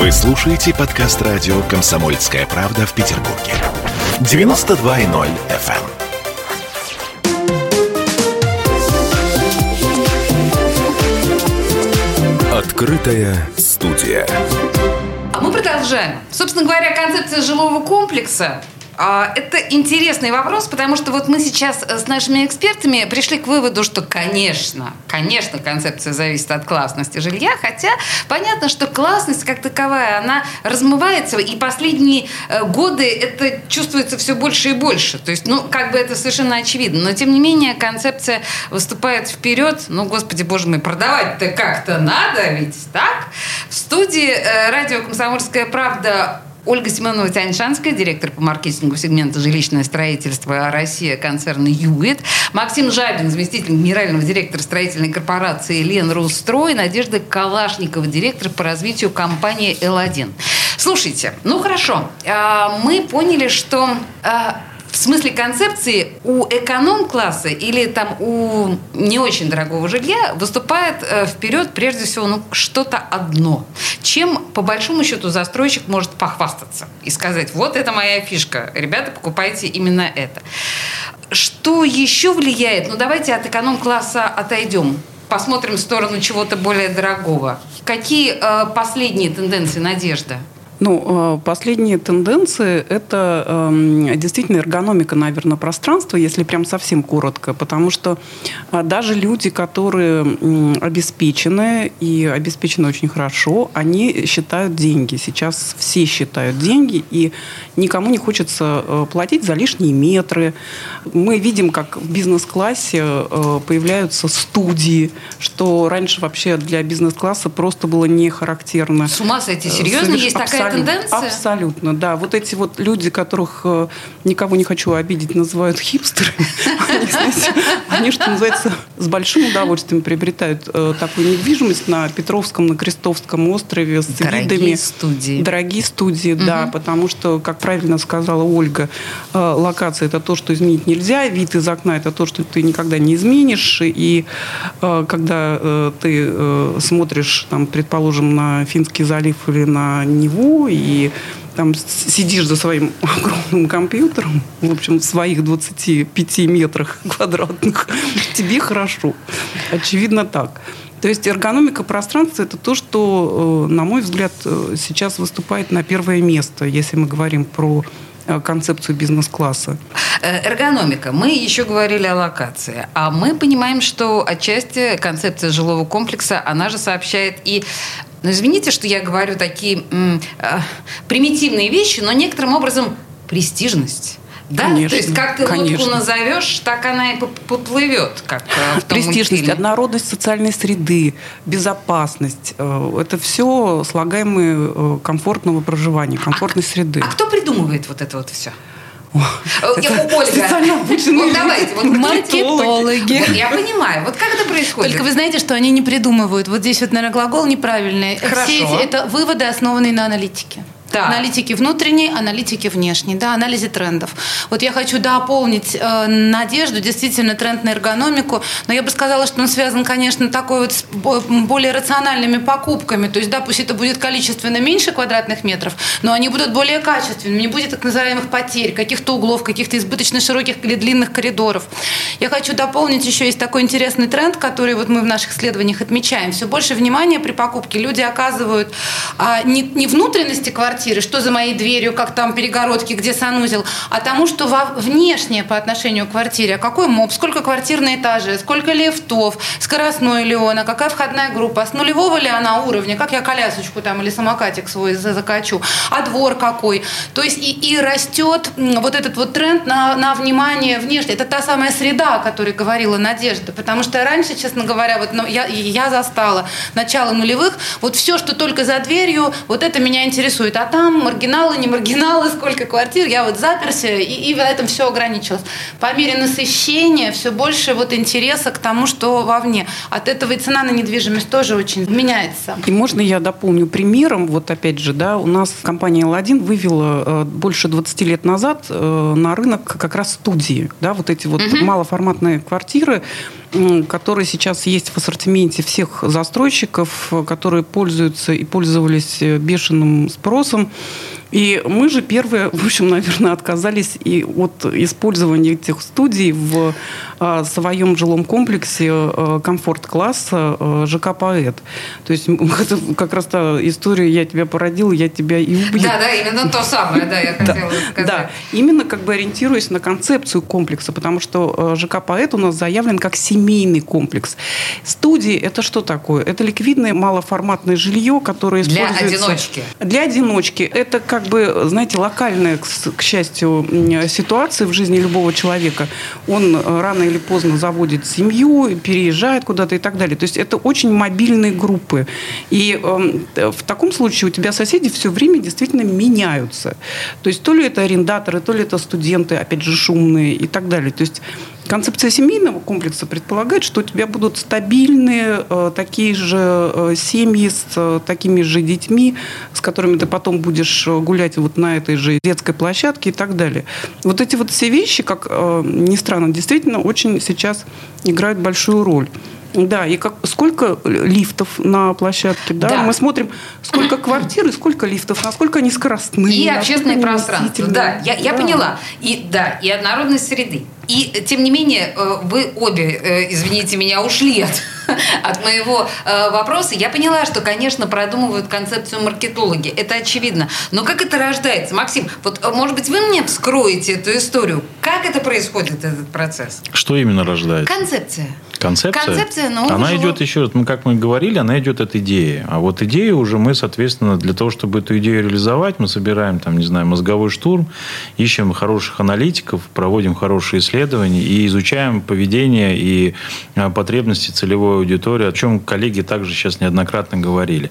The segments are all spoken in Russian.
Вы слушаете подкаст радио «Комсомольская правда» в Петербурге. 92.0 FM. Открытая студия. А мы продолжаем. Собственно говоря, концепция жилого комплекса это интересный вопрос, потому что вот мы сейчас с нашими экспертами пришли к выводу, что, конечно, конечно, концепция зависит от классности жилья, хотя понятно, что классность как таковая, она размывается, и последние э, годы это чувствуется все больше и больше. То есть, ну, как бы это совершенно очевидно. Но, тем не менее, концепция выступает вперед. Ну, господи, боже мой, продавать-то как-то надо, ведь так? В студии э, радио «Комсомольская правда» Ольга Семенова Тяньшанская, директор по маркетингу сегмента жилищное строительство Россия концерна ЮИТ. Максим Жабин, заместитель генерального директора строительной корпорации Лен Русстрой. Надежда Калашникова, директор по развитию компании Л1. Слушайте, ну хорошо, а, мы поняли, что а, в смысле концепции у эконом-класса или там у не очень дорогого жилья выступает э, вперед прежде всего ну, что-то одно, чем по большому счету застройщик может похвастаться и сказать, вот это моя фишка, ребята, покупайте именно это. Что еще влияет? Ну давайте от эконом-класса отойдем посмотрим в сторону чего-то более дорогого. Какие э, последние тенденции, Надежда? Ну, э, последние тенденции – это эм, действительно эргономика, наверное, пространства, если прям совсем коротко, потому что э, даже люди, которые обеспечены и обеспечены очень хорошо, они считают деньги. Сейчас все считают деньги, и никому не хочется э, платить за лишние метры. Мы видим, как в бизнес-классе появляются студии, что раньше вообще для бизнес-класса просто было не характерно. С ума сойти, серьезно? Есть такая тенденция? Абсолютно, да. Вот эти вот люди, которых э, никого не хочу обидеть, называют хипстерами, они, что называется, с большим удовольствием приобретают э, такую недвижимость на Петровском, на Крестовском острове с Дорогие студии. Дорогие студии, да, потому что, как правильно сказала Ольга, э, локация – это то, что изменить нельзя, вид из окна – это то, что ты никогда не изменишь, и когда ты смотришь, там, предположим, на Финский залив или на Неву, и там сидишь за своим огромным компьютером, в общем, в своих 25 метрах квадратных, тебе хорошо. Очевидно так. То есть эргономика пространства – это то, что, э, на мой взгляд, э, сейчас выступает на первое место, если мы говорим про э, концепцию бизнес-класса. Эргономика. Мы еще говорили о локации. А мы понимаем, что отчасти концепция жилого комплекса, она же сообщает и но извините, что я говорю такие м, э, примитивные вещи, но некоторым образом престижность. Да? Конечно, То есть как ты конечно. лодку назовешь, так она и поплывет, как э, в том Престижность, мультфильме. однородность социальной среды, безопасность. Э, это все слагаемые э, комфортного проживания, комфортной среды. А кто придумывает вот это вот все? Я, Ольга, специально обученные вот давайте, вот Маркетологи. Вот я понимаю. Вот как это происходит? Только вы знаете, что они не придумывают. Вот здесь вот, наверное, глагол неправильный. Хорошо. Все это выводы, основанные на аналитике. Так. Аналитики внутренней, аналитики внешней, да, анализе трендов. Вот я хочу дополнить э, надежду, действительно, тренд на эргономику, но я бы сказала, что он связан, конечно, такой вот с бо- более рациональными покупками. То есть, да, пусть это будет количественно меньше квадратных метров, но они будут более качественными, не будет так называемых потерь, каких-то углов, каких-то избыточно широких или длинных коридоров. Я хочу дополнить, еще есть такой интересный тренд, который вот мы в наших исследованиях отмечаем. Все больше внимания при покупке люди оказывают а, не, не внутренности квартиры, что за моей дверью, как там перегородки, где санузел, а тому, что во, внешнее по отношению к квартире. А какой моб, сколько квартир на этаже, сколько лифтов, скоростной ли он, а какая входная группа, с нулевого ли она уровня, как я колясочку там или самокатик свой за- закачу, а двор какой. То есть и, и растет вот этот вот тренд на, на внимание внешне. Это та самая среда, о которой говорила Надежда. Потому что раньше, честно говоря, вот ну, я, я застала начало нулевых, вот все, что только за дверью, вот это меня интересует. А там маргиналы, не маргиналы, сколько квартир, я вот заперся, и, и на этом все ограничилось. По мере насыщения все больше вот интереса к тому, что вовне. От этого и цена на недвижимость тоже очень меняется. И можно я дополню примером? Вот опять же, да, у нас компания L1 вывела э, больше 20 лет назад э, на рынок как раз студии, да, вот эти вот малоформатные квартиры, который сейчас есть в ассортименте всех застройщиков, которые пользуются и пользовались э, бешеным спросом. И мы же первые, в общем, наверное, отказались и от использования этих студий в своем жилом комплексе а, комфорт-класса а, ЖК «Поэт». То есть это как раз та история «я тебя породил, я тебя и убью». Да, да, именно то самое, да, я хотела сказать. Да, именно как бы ориентируясь на концепцию комплекса, потому что ЖК «Поэт» у нас заявлен как семейный комплекс. Студии – это что такое? Это ликвидное малоформатное жилье, которое используется... Для одиночки. Для одиночки. Это как бы, знаете, локальная, к, счастью, ситуация в жизни любого человека. Он э, рано или поздно заводит семью, переезжает куда-то и так далее. То есть это очень мобильные группы. И э, в таком случае у тебя соседи все время действительно меняются. То есть то ли это арендаторы, то ли это студенты, опять же, шумные и так далее. То есть Концепция семейного комплекса предполагает, что у тебя будут стабильные э, такие же э, семьи с э, такими же детьми, с которыми ты потом будешь гулять вот на этой же детской площадке и так далее. Вот эти вот все вещи, как ни странно, действительно очень сейчас играют большую роль. Да, и как, сколько лифтов на площадке, да? да. Мы смотрим, сколько квартир и сколько лифтов, насколько они скоростные. И общественное пространство, да, я, я да. поняла. И, да, и однородность среды. И, тем не менее, э, вы обе, э, извините меня, ушли от, от моего э, вопроса. Я поняла, что, конечно, продумывают концепцию маркетологи. Это очевидно. Но как это рождается? Максим, вот, может быть, вы мне вскроете эту историю? Как это происходит, этот процесс? Что именно рождается? Концепция. Концепция? Концепция, но Она уже... идет еще раз, ну, как мы говорили, она идет от идеи. А вот идею уже мы, соответственно, для того, чтобы эту идею реализовать, мы собираем, там, не знаю, мозговой штурм, ищем хороших аналитиков, проводим хорошие исследования и изучаем поведение и а, потребности целевой аудитории, о чем коллеги также сейчас неоднократно говорили.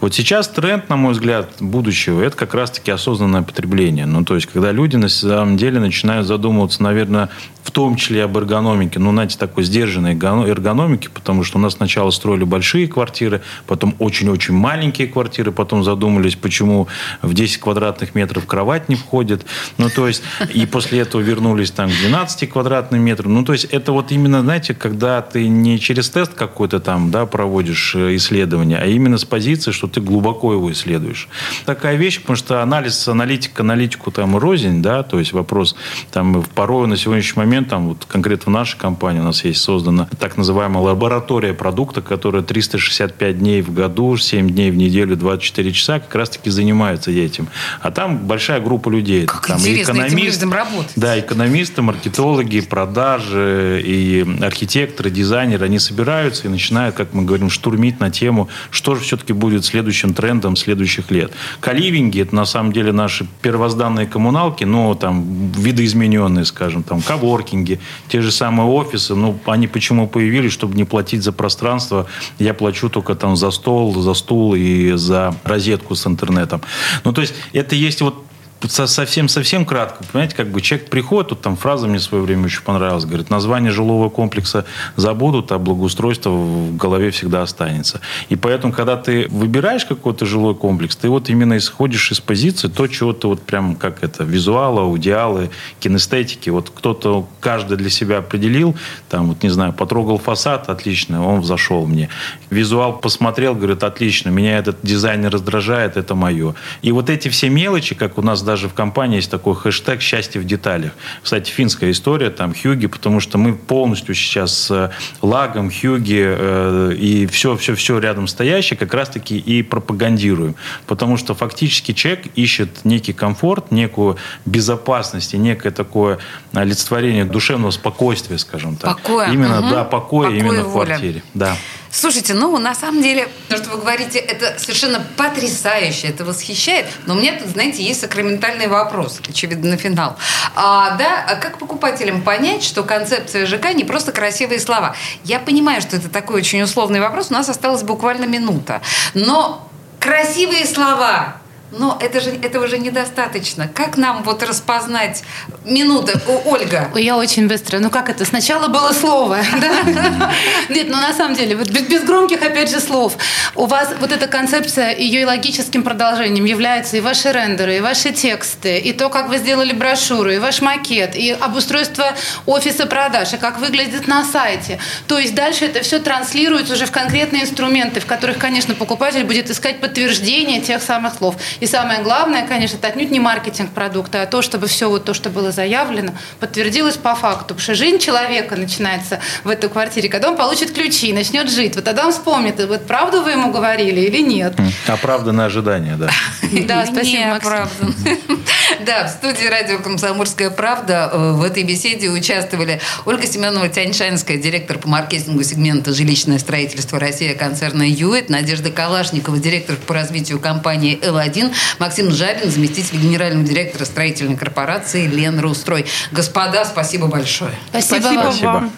Вот сейчас тренд, на мой взгляд, будущего, это как раз-таки осознанное потребление. Ну, то есть, когда люди на самом деле начинают задумываться, наверное, в том числе об эргономике, ну, знаете, такой сдержанной эргономики, потому что у нас сначала строили большие квартиры, потом очень-очень маленькие квартиры, потом задумались, почему в 10 квадратных метров кровать не входит. Ну, то есть, и после этого вернулись там к 12 квадратным метрам. Ну, то есть, это вот именно, знаете, когда ты не через тест какой-то там, да, проводишь э, исследование, а именно с позиции, что ты глубоко его исследуешь. Такая вещь, потому что анализ, аналитика, аналитику там рознь, да, то есть вопрос там порой на сегодняшний момент там вот конкретно в нашей компании у нас есть создана так называемая лаборатория продукта, которая 365 дней в году, 7 дней в неделю, 24 часа как раз-таки занимается этим. А там большая группа людей. Как там интересно экономист, этим работать. Да, экономисты, маркетологи, продажи и архитекторы, дизайнеры, они собираются и начинают, как мы говорим, штурмить на тему, что же все-таки будет следующим трендом следующих лет. Каливинги – это на самом деле наши первозданные коммуналки, но там видоизмененные, скажем, там коворки, коворкинги, те же самые офисы, ну, они почему появились, чтобы не платить за пространство, я плачу только там за стол, за стул и за розетку с интернетом. Ну, то есть, это есть вот совсем-совсем кратко, понимаете, как бы человек приходит, тут там фраза мне в свое время очень понравилась, говорит, название жилого комплекса забудут, а благоустройство в голове всегда останется. И поэтому, когда ты выбираешь какой-то жилой комплекс, ты вот именно исходишь из позиции то, чего ты вот прям как это, визуала, аудиалы, кинестетики, вот кто-то, каждый для себя определил, там вот, не знаю, потрогал фасад, отлично, он взошел мне. Визуал посмотрел, говорит, отлично, меня этот дизайн раздражает, это мое. И вот эти все мелочи, как у нас даже в компании есть такой хэштег «Счастье в деталях». Кстати, финская история, там, Хьюги, потому что мы полностью сейчас с Лагом, Хьюги э, и все-все-все рядом стоящее как раз-таки и пропагандируем. Потому что фактически человек ищет некий комфорт, некую безопасность и некое такое олицетворение душевного спокойствия, скажем так. Покоя. Именно, угу. да, покоя Покой именно в квартире. Да. Слушайте, ну, на самом деле, то, что вы говорите, это совершенно потрясающе, это восхищает. Но у меня тут, знаете, есть сакраментальный вопрос, очевидно, на финал. А, да, а как покупателям понять, что концепция ЖК не просто красивые слова? Я понимаю, что это такой очень условный вопрос, у нас осталась буквально минута. Но красивые слова Но это же этого же недостаточно. Как нам вот распознать минута, О, Ольга? Я очень быстро. Ну как это? Сначала было слово. Да? Нет, ну на самом деле, вот без, без громких, опять же, слов. У вас вот эта концепция, ее логическим продолжением являются и ваши рендеры, и ваши тексты, и то, как вы сделали брошюру, и ваш макет, и обустройство офиса продаж, и как выглядит на сайте. То есть дальше это все транслируется уже в конкретные инструменты, в которых, конечно, покупатель будет искать подтверждение тех самых слов. И самое главное, конечно, это отнюдь не маркетинг продукта, а то, чтобы все вот то, что было заявлено, подтвердилось по факту. Потому что жизнь человека начинается в этой квартире, когда он получит ключи, начнет жить. Вот тогда он вспомнит, вот правду вы ему говорили или нет. Оправданное ожидание, да. Да, спасибо, Максим. Да, в студии радио «Комсомольская правда» э, в этой беседе участвовали Ольга Семенова Тяньшанская, директор по маркетингу сегмента «Жилищное строительство Россия» концерна «Юэт», Надежда Калашникова, директор по развитию компании «Л1», Максим Жабин, заместитель генерального директора строительной корпорации «Лен Рустрой». Господа, спасибо большое. Спасибо, Спасибо вам. вам.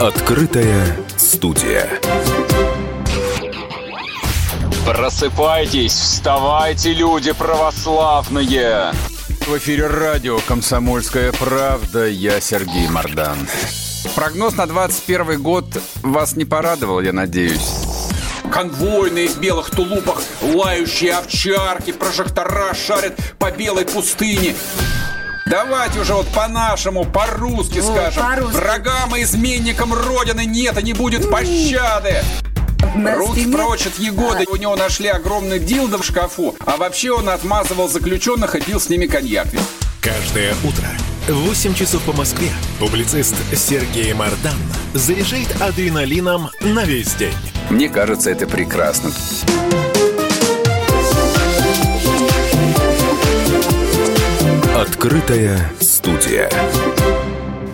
Открытая студия. Просыпайтесь, вставайте, люди православные! В эфире радио «Комсомольская правда». Я Сергей Мордан. Прогноз на 21 год вас не порадовал, я надеюсь. Конвойные в белых тулупах, лающие овчарки, прожектора шарят по белой пустыне. Давайте уже вот по-нашему, по-русски скажем. Врагам и изменникам Родины нет и не будет пощады. Руки прочь от Егоды. У него нашли огромный дилдо в шкафу. А вообще он отмазывал заключенных и пил с ними коньяк. Каждое утро в 8 часов по Москве публицист Сергей Мардан заряжает адреналином на весь день. Мне кажется, это прекрасно. Открытая студия.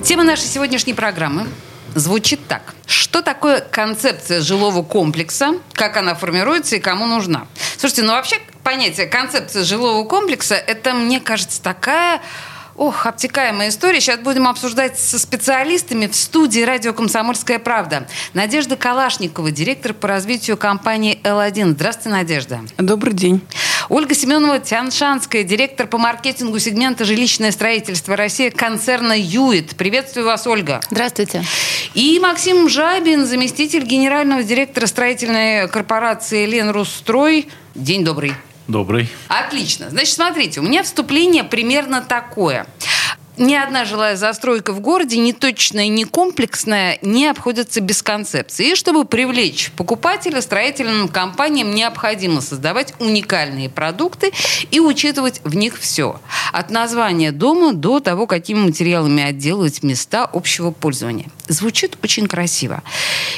Тема нашей сегодняшней программы звучит так. Что такое концепция жилого комплекса, как она формируется и кому нужна? Слушайте, ну вообще понятие концепция жилого комплекса, это, мне кажется, такая Ох, обтекаемая история. Сейчас будем обсуждать со специалистами в студии радио «Комсомольская правда». Надежда Калашникова, директор по развитию компании «Л1». Здравствуйте, Надежда. Добрый день. Ольга Семенова Тяншанская, директор по маркетингу сегмента «Жилищное строительство России» концерна «Юит». Приветствую вас, Ольга. Здравствуйте. И Максим Жабин, заместитель генерального директора строительной корпорации «Лен Русстрой». День добрый. Добрый. Отлично. Значит, смотрите, у меня вступление примерно такое. Ни одна жилая застройка в городе, ни точная, ни комплексная, не обходится без концепции. И чтобы привлечь покупателя, строительным компаниям необходимо создавать уникальные продукты и учитывать в них все. От названия дома до того, какими материалами отделывать места общего пользования. Звучит очень красиво.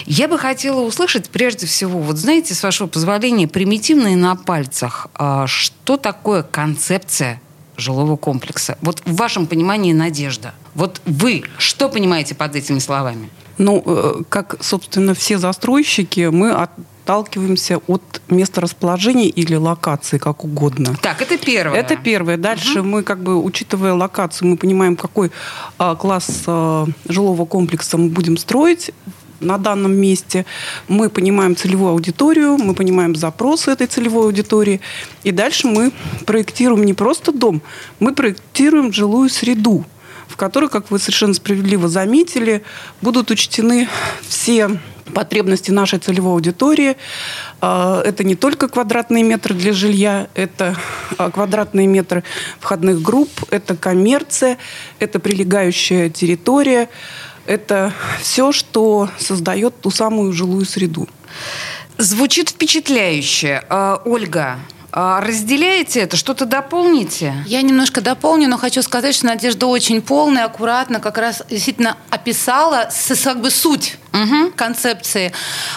Я бы хотела услышать прежде всего, вот знаете, с вашего позволения, примитивные на пальцах, а, что такое концепция жилого комплекса. Вот в вашем понимании надежда. Вот вы что понимаете под этими словами? Ну, э, как, собственно, все застройщики, мы отталкиваемся от места расположения или локации, как угодно. Так, это первое. Это первое. Дальше мы, как бы, учитывая локацию, мы понимаем, какой а, класс а, жилого комплекса мы будем строить на данном месте. Мы понимаем целевую аудиторию, мы понимаем запросы этой целевой аудитории. И дальше мы проектируем не просто дом, мы проектируем жилую среду, в которой, как вы совершенно справедливо заметили, будут учтены все потребности нашей целевой аудитории. А, Это не только квадратные метры для жилья, это а, квадратные метры входных групп, это коммерция, это прилегающая территория, это все, что создает ту самую жилую среду. Звучит впечатляюще. А, Ольга, а разделяете это? Что-то дополните? Я немножко дополню, но хочу сказать, что Надежда очень полная, аккуратно как раз действительно описала с, как бы суть Угу. концепции.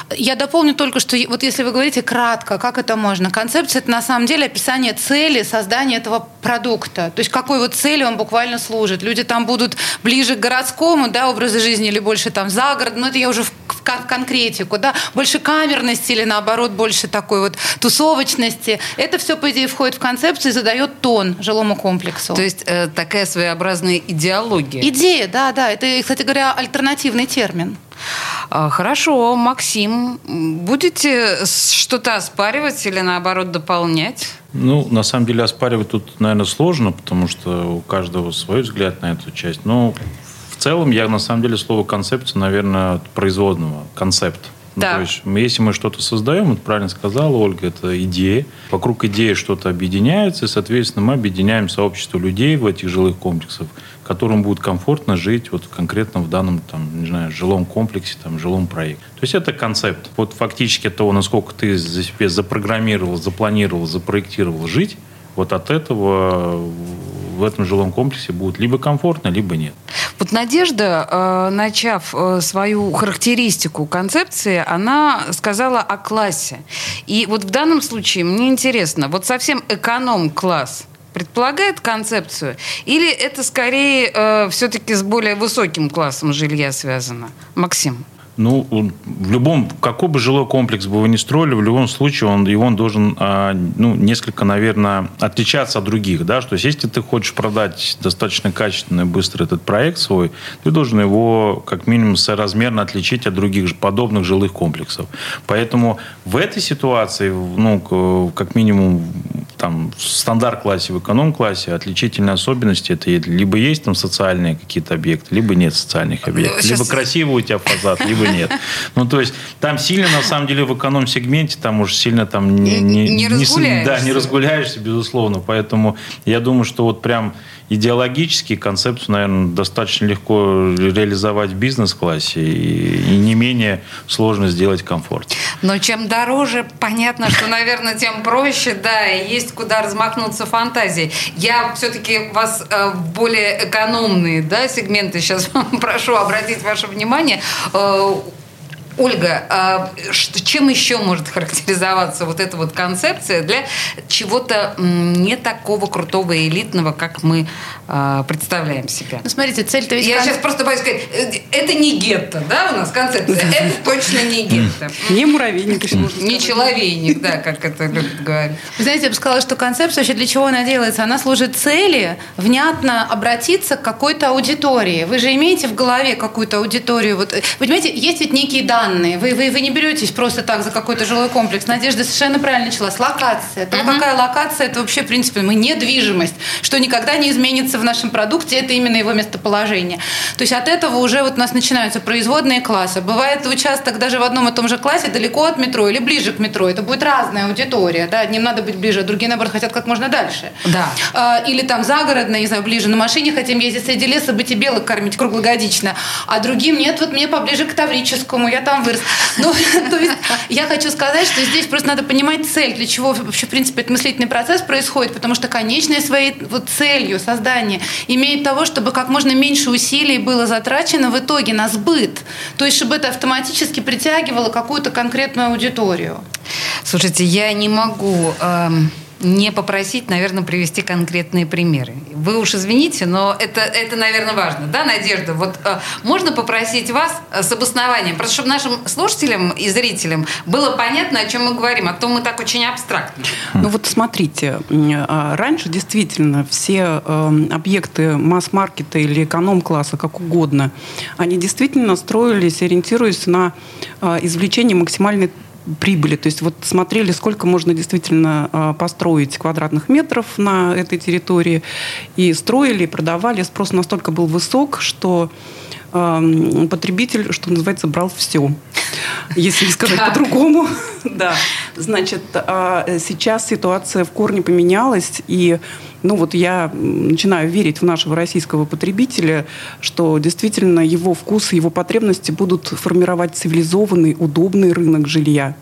Я дополню только, что вот если вы говорите кратко, как это можно? Концепция – это на самом деле описание цели создания этого продукта. То есть какой вот цели он буквально служит. Люди там будут ближе к городскому да, образу жизни или больше там за город. Но это я уже в, в кон- в конкретику. Да? Больше камерности или наоборот больше такой вот тусовочности. Это все, по идее, входит в концепцию и задает тон жилому комплексу. То есть э, такая своеобразная идеология. Идея, да, да. Это, кстати говоря, альтернативный термин. А, хорошо, Максим, будете что-то оспаривать или наоборот дополнять? Ну, на самом деле оспаривать тут, наверное, сложно, потому что у каждого свой взгляд на эту часть. Но в целом я на самом деле слово концепция, наверное, от производного. Концепт. Ну, Да. то есть, если мы что-то создаем, вот правильно сказала Ольга, это идея. Вокруг идеи что-то объединяется, и, соответственно, мы объединяем сообщество людей в этих жилых комплексах, которым будет комфортно жить вот конкретно в данном, там, не знаю, жилом комплексе, там, жилом проекте. То есть это концепт. Вот фактически того, насколько ты за себе запрограммировал, запланировал, запроектировал жить, вот от этого в этом жилом комплексе будет либо комфортно, либо нет. Вот Надежда, э, начав э, свою характеристику концепции, она сказала о классе. И вот в данном случае мне интересно, вот совсем эконом-класс предполагает концепцию, или это скорее все-таки с более высоким классом жилья связано? Максим. Ну, в любом, какой бы жилой комплекс бы вы ни строили, в любом случае он, и он должен, а, ну, несколько, наверное, отличаться от других, да, что есть, если ты хочешь продать достаточно качественно и быстро этот проект свой, ты должен его, как минимум, соразмерно отличить от других подобных жилых комплексов. Поэтому в этой ситуации, ну, как минимум, там, в стандарт-классе, в эконом-классе отличительные особенности, это либо есть там социальные какие-то объекты, либо нет социальных объектов, Сейчас- либо красивый у тебя фасад, либо нет. Ну, то есть, там сильно, на самом деле, в эконом-сегменте, там уж сильно там не, не, Не разгуляешься. да, не разгуляешься, безусловно. Поэтому я думаю, что вот прям идеологически концепцию, наверное, достаточно легко реализовать в бизнес-классе и, и не менее сложно сделать комфорт. Но чем дороже, понятно, что, наверное, тем проще, да, и есть куда размахнуться фантазией. Я все-таки вас э, в более экономные да, сегменты сейчас прошу обратить ваше внимание. Э, Ольга, а чем еще может характеризоваться вот эта вот концепция для чего-то не такого крутого и элитного, как мы представляем себя? Ну, смотрите, цель-то ведь... Я кон- сейчас просто боюсь сказать, э, это не гетто, да, у нас концепция? Это точно не гетто. Не муравейник, можно Не человейник, да, как это любят говорить. Вы знаете, я бы сказала, что концепция вообще для чего она делается? Она служит цели внятно обратиться к какой-то аудитории. Вы же имеете в голове какую-то аудиторию. Вот, э, вы понимаете, есть ведь некие данные. Вы, вы, вы не беретесь просто так за какой-то жилой комплекс. Надежда совершенно правильно началась. Локация. То, какая локация, это вообще, в принципе, мы недвижимость, что никогда не изменится в нашем продукте, это именно его местоположение. То есть от этого уже вот у нас начинаются производные классы. Бывает участок даже в одном и том же классе далеко от метро или ближе к метро. Это будет разная аудитория. Да? Одним надо быть ближе, а другие, наоборот, хотят как можно дальше. Да. А, Или там загородно, не знаю, ближе на машине хотим ездить среди леса, быть и белок кормить круглогодично. А другим нет, вот мне поближе к Таврическому, я там вырос. Ну, то есть я хочу сказать, что здесь просто надо понимать цель, для чего вообще, в принципе, этот мыслительный процесс происходит, потому что конечной своей вот целью создания имеет того, чтобы как можно меньше усилий было затрачено в итоге на сбыт. То есть, чтобы это автоматически притягивало какую-то конкретную аудиторию. Слушайте, я не могу эм, не попросить, наверное, привести конкретные примеры. Вы уж извините, но это, это наверное, важно. Да, Надежда? Вот э, можно попросить вас э, с обоснованием, просто чтобы нашим слушателям и зрителям было понятно, о чем мы говорим, а то мы так очень абстрактно. Ну вот смотрите, а, раньше действительно все э, объекты масс-маркета или эконом-класса, как угодно, они действительно строились, ориентируясь на э, извлечение максимальной прибыли. То есть вот смотрели, сколько можно действительно э, построить квадратных метров на этой территории. И строили, и продавали. Спрос настолько был высок, что потребитель, что называется, брал все. Если не сказать по-другому. Да. Значит, а, сейчас ситуация в корне поменялась, и ну вот я начинаю верить в нашего российского потребителя, что действительно его вкусы, его потребности будут формировать цивилизованный, удобный рынок жилья.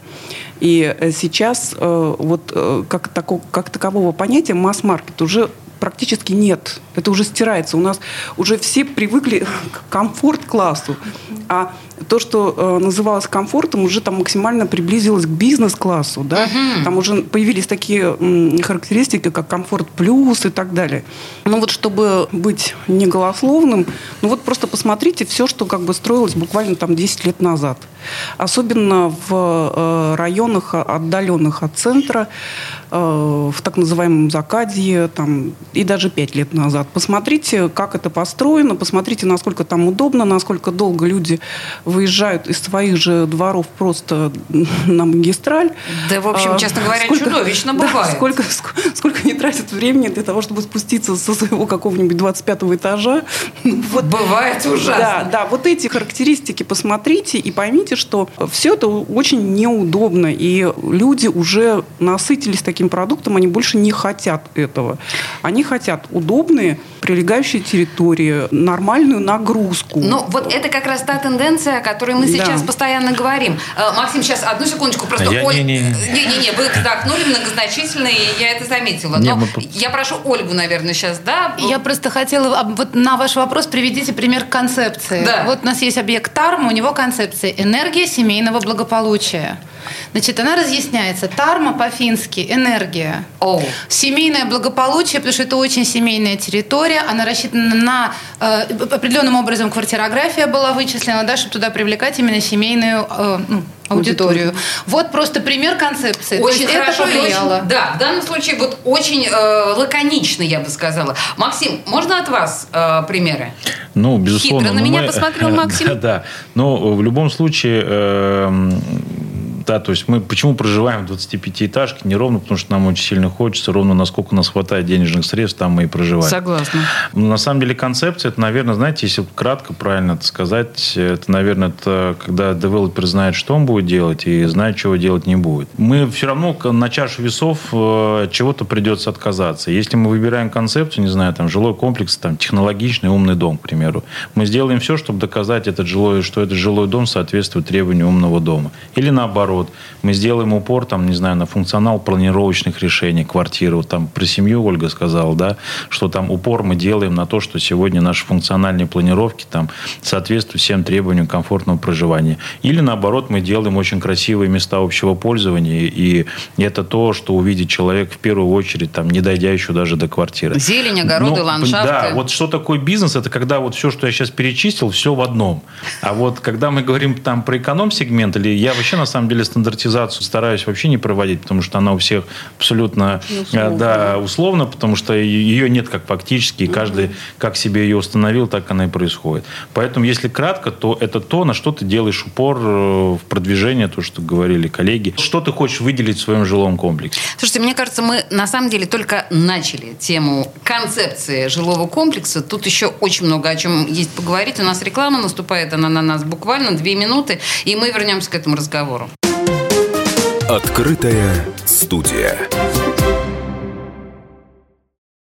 И э, сейчас э, вот э, как, тако- как такового понятия масс-маркет уже практически нет. Это уже стирается. У нас уже все привыкли к комфорт-классу. А то, что э, называлось комфортом, уже там максимально приблизилось к бизнес-классу. Да? Там уже появились такие характеристики, как комфорт плюс и так далее. Ну вот, чтобы быть не голословным, ну вот просто посмотрите все, что как бы строилось буквально там 10 лет назад. особенно в э, районах, отдаленных от центра, э, в так называемом Закадье, там, и даже пять лет назад. Посмотрите, как это построено, посмотрите, насколько там удобно, насколько долго люди выезжают из своих же дворов просто на магистраль. Да, в общем, честно говоря, сколько, чудовищно бывает. Да, сколько, сколько не тратят времени для того, чтобы спуститься со своего какого-нибудь 25 этажа. Вот. Бывает ужасно. Да, да, вот эти характеристики посмотрите и поймите, что все это очень неудобно, и люди уже насытились таким продуктом, они больше не хотят этого. Они хотят удобные прилегающие территории, нормальную нагрузку. Ну, вот это как раз та тенденция, о которой мы сейчас да. постоянно говорим. Э, Максим, сейчас одну секундочку, просто... Я, Оль... Не, не, не, вы вздохнули многозначительно, и я это заметила. Но мы... я прошу Ольгу, наверное, сейчас, да? Я просто хотела... Вот на ваш вопрос приведите пример концепции. Да. Вот у нас есть объект ТАРМ, у него концепция «Энергия семейного благополучия». Значит, она разъясняется. Тарма по-фински – энергия. Oh. Семейное благополучие, потому что это очень семейная территория. Она рассчитана на... Э, определенным образом квартирография была вычислена, да, чтобы туда привлекать именно семейную э, ну, аудиторию. Вот просто пример концепции. Очень То хорошо это повлияло. Очень, да, в данном случае вот очень э, лаконично, я бы сказала. Максим, можно от вас э, примеры? Ну, безусловно. Хитро на меня мы, посмотрел Максим. Да, да. Но в любом случае э, да, то есть мы почему проживаем в 25-этажке? Не ровно, потому что нам очень сильно хочется, ровно насколько нас хватает денежных средств, там мы и проживаем. Согласна. Но на самом деле концепция, это, наверное, знаете, если кратко правильно это сказать, это, наверное, это когда девелопер знает, что он будет делать, и знает, чего делать не будет. Мы все равно на чашу весов э, чего-то придется отказаться. Если мы выбираем концепцию, не знаю, там, жилой комплекс, там, технологичный, умный дом, к примеру, мы сделаем все, чтобы доказать этот жилой, что этот жилой дом соответствует требованию умного дома. Или наоборот, наоборот, мы сделаем упор, там, не знаю, на функционал планировочных решений квартиры. Вот там про семью Ольга сказала, да, что там упор мы делаем на то, что сегодня наши функциональные планировки там соответствуют всем требованиям комфортного проживания. Или наоборот, мы делаем очень красивые места общего пользования, и это то, что увидит человек в первую очередь, там, не дойдя еще даже до квартиры. Зелень, огороды, Но, ландшафты. Да, вот что такое бизнес, это когда вот все, что я сейчас перечислил, все в одном. А вот когда мы говорим там про эконом-сегмент, или я вообще на самом деле деле стандартизацию стараюсь вообще не проводить, потому что она у всех абсолютно э, условно. Да, условно, потому что ее нет как фактически, и каждый как себе ее установил, так она и происходит. Поэтому, если кратко, то это то, на что ты делаешь упор э, в продвижении, то, что говорили коллеги. Что ты хочешь выделить в своем жилом комплексе? Слушайте, мне кажется, мы на самом деле только начали тему концепции жилого комплекса. Тут еще очень много о чем есть поговорить. У нас реклама наступает, она на нас буквально две минуты, и мы вернемся к этому разговору. Открытая студия.